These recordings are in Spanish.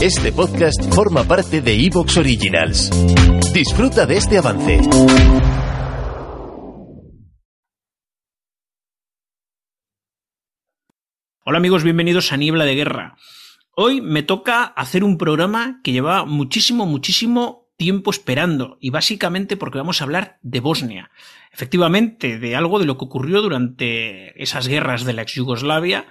Este podcast forma parte de Evox Originals. Disfruta de este avance. Hola amigos, bienvenidos a Niebla de Guerra. Hoy me toca hacer un programa que lleva muchísimo, muchísimo tiempo esperando y básicamente porque vamos a hablar de Bosnia. Efectivamente, de algo de lo que ocurrió durante esas guerras de la ex Yugoslavia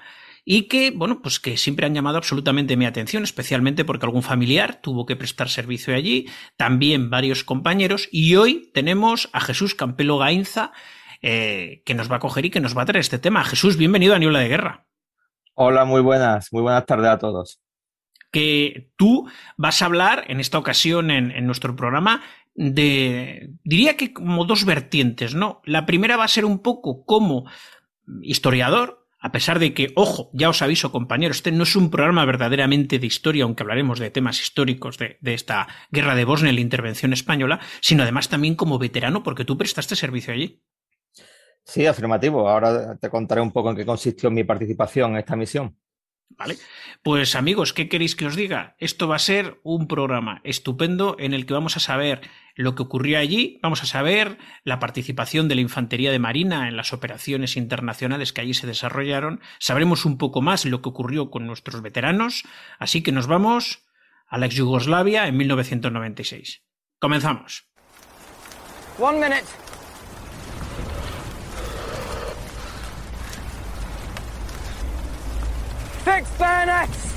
y que, bueno, pues que siempre han llamado absolutamente mi atención, especialmente porque algún familiar tuvo que prestar servicio allí, también varios compañeros, y hoy tenemos a Jesús Campelo Gainza, eh, que nos va a coger y que nos va a traer este tema. Jesús, bienvenido a Niebla de Guerra. Hola, muy buenas, muy buenas tardes a todos. Que tú vas a hablar en esta ocasión en, en nuestro programa de, diría que como dos vertientes, ¿no? La primera va a ser un poco como historiador, a pesar de que, ojo, ya os aviso compañeros, este no es un programa verdaderamente de historia, aunque hablaremos de temas históricos de, de esta guerra de Bosnia y la intervención española, sino además también como veterano, porque tú prestaste servicio allí. Sí, afirmativo. Ahora te contaré un poco en qué consistió mi participación en esta misión. Vale. Pues amigos, ¿qué queréis que os diga? Esto va a ser un programa estupendo en el que vamos a saber lo que ocurrió allí, vamos a saber la participación de la Infantería de Marina en las operaciones internacionales que allí se desarrollaron, sabremos un poco más lo que ocurrió con nuestros veteranos, así que nos vamos a la ex Yugoslavia en 1996. Comenzamos. One minute. Fix bayonets!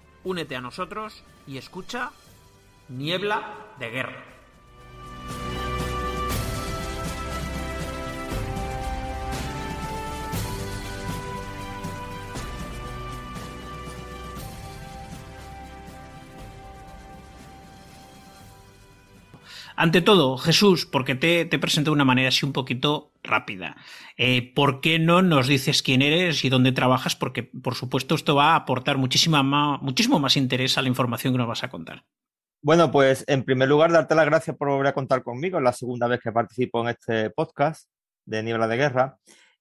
únete a nosotros y escucha Niebla de Guerra. Ante todo, Jesús, porque te, te presento de una manera así un poquito rápida. Eh, ¿Por qué no nos dices quién eres y dónde trabajas? Porque, por supuesto, esto va a aportar muchísima más, muchísimo más interés a la información que nos vas a contar. Bueno, pues en primer lugar, darte las gracias por volver a contar conmigo. Es la segunda vez que participo en este podcast de Niebla de Guerra.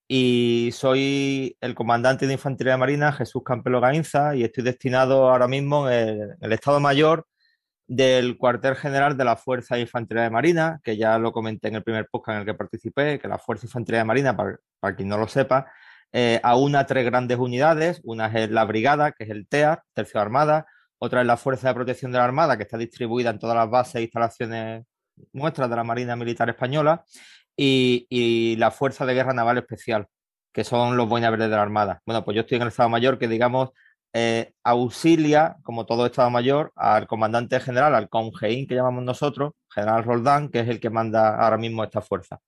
Y soy el comandante de Infantería Marina, Jesús Campelo Gainza, y estoy destinado ahora mismo en el Estado Mayor del cuartel general de la Fuerza de Infantería de Marina, que ya lo comenté en el primer podcast en el que participé, que la Fuerza de Infantería de Marina, para, para quien no lo sepa, eh, aúna tres grandes unidades. Una es la Brigada, que es el TEAR, Tercio Armada. Otra es la Fuerza de Protección de la Armada, que está distribuida en todas las bases e instalaciones nuestras de la Marina Militar Española. Y, y la Fuerza de Guerra Naval Especial, que son los Boinas Verdes de la Armada. Bueno, pues yo estoy en el Estado Mayor, que digamos eh, auxilia, como todo Estado Mayor, al comandante general, al CONGEIN que llamamos nosotros, general Roldán, que es el que manda ahora mismo esta fuerza.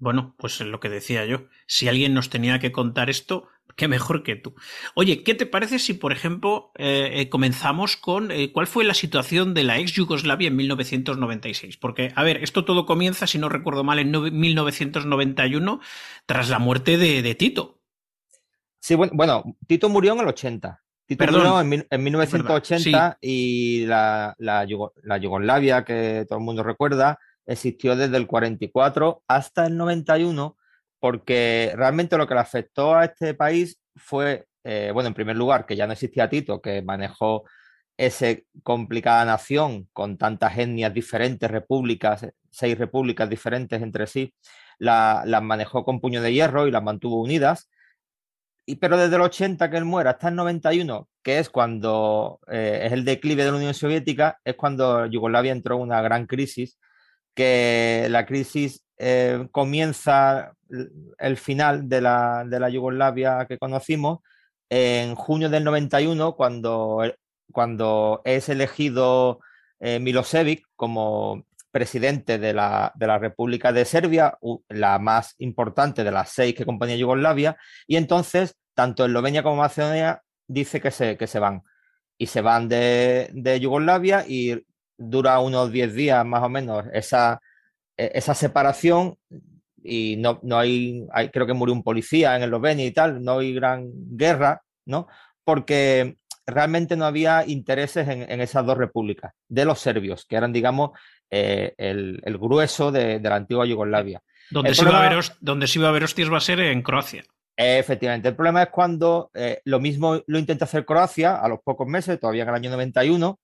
Bueno, pues es lo que decía yo. Si alguien nos tenía que contar esto, qué mejor que tú. Oye, ¿qué te parece si, por ejemplo, eh, eh, comenzamos con cuál fue la situación de la ex Yugoslavia en 1996? Porque, a ver, esto todo comienza, si no recuerdo mal, en 1991, tras la muerte de Tito. Sí, bueno, bueno, Tito murió en el 80. Tito murió en, en 1980 y la, la, la, Yugoslavia, que todo el mundo recuerda, existió desde el 44 hasta el 91, porque realmente lo que le afectó a este país fue, eh, bueno, en primer lugar, que ya no existía Tito, que manejó esa complicada nación con tantas etnias diferentes, repúblicas, seis repúblicas diferentes entre sí, las manejó con puño de hierro y las mantuvo unidas. Y, pero desde el 80 que él muera hasta el 91, que es cuando eh, es el declive de la Unión Soviética, es cuando Yugoslavia entró en una gran crisis, que la crisis eh, comienza el final de la, de la Yugoslavia que conocimos en junio del 91, cuando cuando es elegido eh, Milosevic como presidente de la, República de Serbia, la más importante de las seis que componía Yugoslavia, y entonces tanto Eslovenia como Macedonia dice que se, que se van. Y se van de, Yugoslavia y dura unos 10 días más o menos esa, e, esa separación y no, no hay, creo que murió un policía en Eslovenia y tal, no hay gran guerra, ¿no? Porque realmente no había intereses en, esas dos repúblicas, de los serbios, que eran, digamos, eh, el, grueso de, la antigua Yugoslavia. Donde se, iba a ver, donde se iba a ver hostias va a ser en Croacia. Efectivamente, el problema es cuando eh, lo mismo lo intenta hacer Croacia a los pocos meses, todavía en el año 91,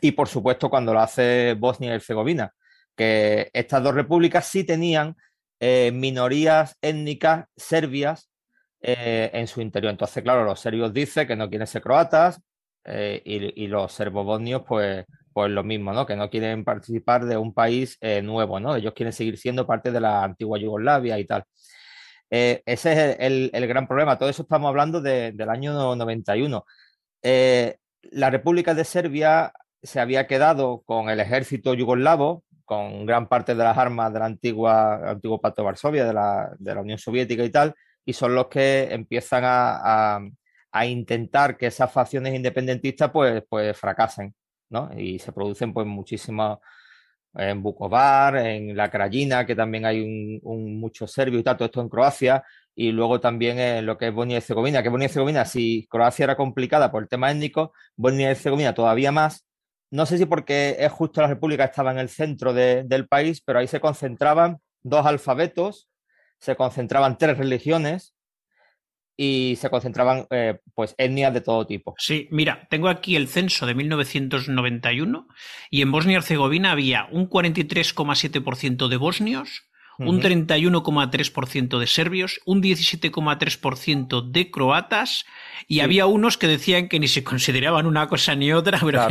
y por supuesto cuando lo hace Bosnia y Herzegovina, que estas dos repúblicas sí tenían eh, minorías étnicas serbias en su interior. Entonces, claro, los serbios dicen que no quieren ser croatas eh, y, los serbobosnios, pues, pues lo mismo, ¿no? Que no quieren participar de un país eh, nuevo, ¿no? Ellos quieren seguir siendo parte de la antigua Yugoslavia y tal. ese es el, gran problema. Todo eso estamos hablando del año 91. la República de Serbia se había quedado con el ejército yugoslavo, con gran parte de las armas de la antigua, antiguo Pacto de Varsovia, de la, de la Unión Soviética y tal, y son los que empiezan a, intentar que esas facciones independentistas pues, pues fracasen, ¿no? Y se producen pues muchísimas en Bukovar, en la Krajina, que también hay un, mucho serbio y tal, todo esto en Croacia, y luego también en lo que es Bosnia y Herzegovina, que Bosnia y Herzegovina, si Croacia era complicada por el tema étnico, Bosnia y Herzegovina todavía más. No sé si porque es justo la República estaba en el centro del país, pero ahí se concentraban dos alfabetos se concentraban tres religiones y se concentraban eh, pues etnias de todo tipo. Sí, mira, tengo aquí el censo de 1991 y en Bosnia y Herzegovina había un 43,7% de bosnios, un 31,3% de serbios, un 17,3% de croatas y había unos que decían que ni se consideraban una cosa ni otra, pero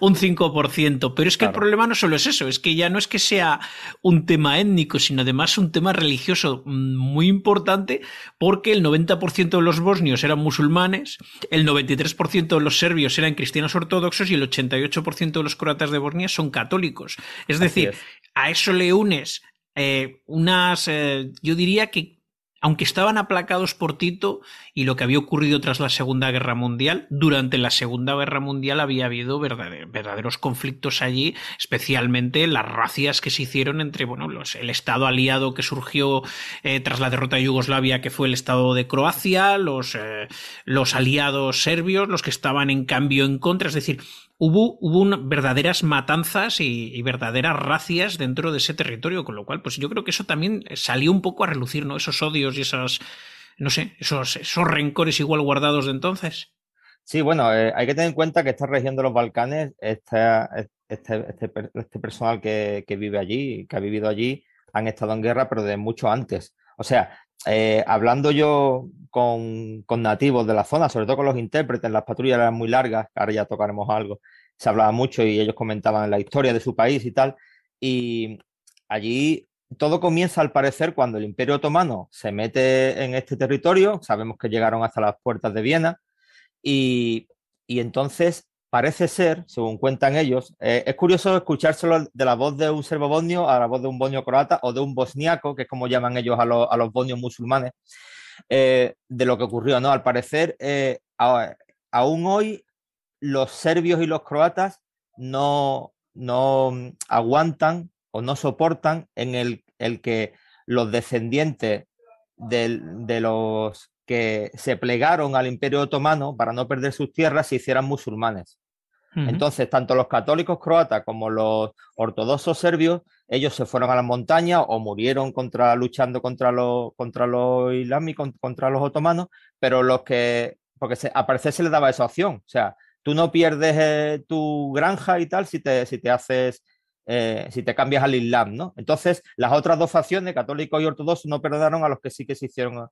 un 5%. Pero es que el problema no solo es eso, es que ya no es que sea un tema étnico, sino además un tema religioso mm, muy importante porque el 90% de los bosnios eran musulmanes, el 93% de los serbios eran cristianos ortodoxos y el 88% de los croatas de Bosnia son católicos. Es decir, a eso le unes eh, unas, eh, yo diría que aunque estaban aplacados por Tito y lo que había ocurrido tras la Segunda Guerra Mundial, durante la Segunda Guerra Mundial había habido verdaderos conflictos allí, especialmente las racias que se hicieron entre bueno, el Estado aliado que surgió eh, tras la derrota de Yugoslavia, que fue el Estado de Croacia, los, los aliados serbios, los que estaban en cambio en contra, es decir, hubo, verdaderas matanzas y, verdaderas racias dentro de ese territorio, con lo cual, pues yo creo que eso también salió un poco a relucir, ¿no? Esos odios y esas, no sé, esos, esos rencores igual guardados de entonces. Sí, bueno, eh, hay que tener en cuenta que esta región de los Balcanes, este, este, este, personal que, vive allí, que ha vivido allí, han estado en guerra, pero de mucho antes. O sea, eh, hablando yo con, nativos de la zona, sobre todo con los intérpretes, las patrullas eran muy largas, ahora ya tocaremos algo, se hablaba mucho y ellos comentaban la historia de su país y tal, y allí todo comienza al parecer cuando el Imperio Otomano se mete en este territorio, sabemos que llegaron hasta las puertas de Viena, y entonces parece ser, según cuentan ellos, eh, es curioso escuchárselo de la voz de un serbo bosnio a la voz de un bosnio croata o de un bosniaco, que es como llaman ellos a, los bosnios musulmanes, eh, de lo que ocurrió. ¿no? Al parecer, eh, aún hoy los serbios y los croatas no, no aguantan o no soportan en el, el que los descendientes de, los, que se plegaron al Imperio Otomano para no perder sus tierras se hicieran musulmanes. Entonces, tanto los católicos croatas como los ortodoxos serbios, ellos se fueron a las montañas o murieron contra, luchando contra los, contra los islámicos, contra los otomanos, pero los que, porque se, a parecer se les daba esa opción. O sea, tú no pierdes eh, tu granja y tal si te, si te haces eh, si te cambias al Islam, ¿no? Entonces, las otras dos facciones, católicos y ortodoxos, no perdonaron a los que sí que se hicieron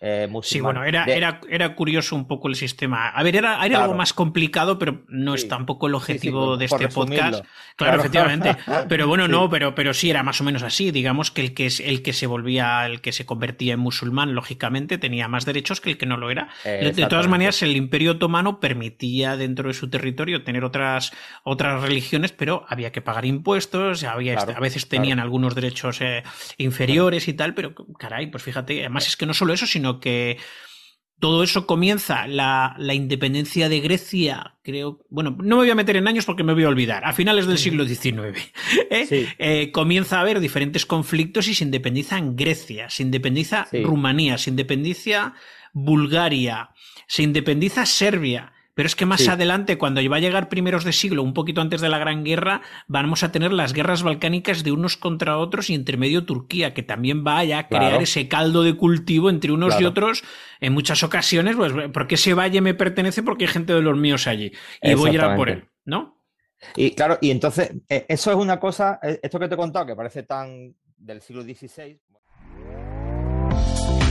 eh, sí, bueno, era, era, era, curioso un poco el sistema. A ver, era, algo más complicado, pero no es tampoco el objetivo de este podcast. Claro, efectivamente. Pero bueno, no, pero, pero sí era más o menos así. Digamos que el que, es, el que se volvía, el que se convertía en musulmán, lógicamente, tenía más derechos que el que no lo era. de todas maneras, el Imperio Otomano permitía dentro de su territorio tener otras, otras religiones, pero había que pagar impuestos, había, a veces tenían algunos derechos eh, inferiores y tal, pero caray, pues fíjate, además es que no solo eso, sino que todo eso comienza la, independencia de Grecia, creo, bueno, no me voy a meter en años porque me voy a olvidar, a finales del siglo XIX, ¿eh? Eh, comienza a haber diferentes conflictos y se independiza en Grecia, se independiza Rumanía, se independiza Bulgaria, se independiza Serbia. Pero es que más adelante, cuando va a llegar primeros de siglo, un poquito antes de la Gran Guerra, vamos a tener las guerras balcánicas de unos contra otros y entre medio Turquía, que también va a crear ese caldo de cultivo entre unos y otros en muchas ocasiones, pues porque ese valle me pertenece porque hay gente de los míos allí y voy a ir a por él, ¿no? Y claro, y entonces, eh, eso es una cosa, eh, esto que te he contado, que parece tan del siglo XVI.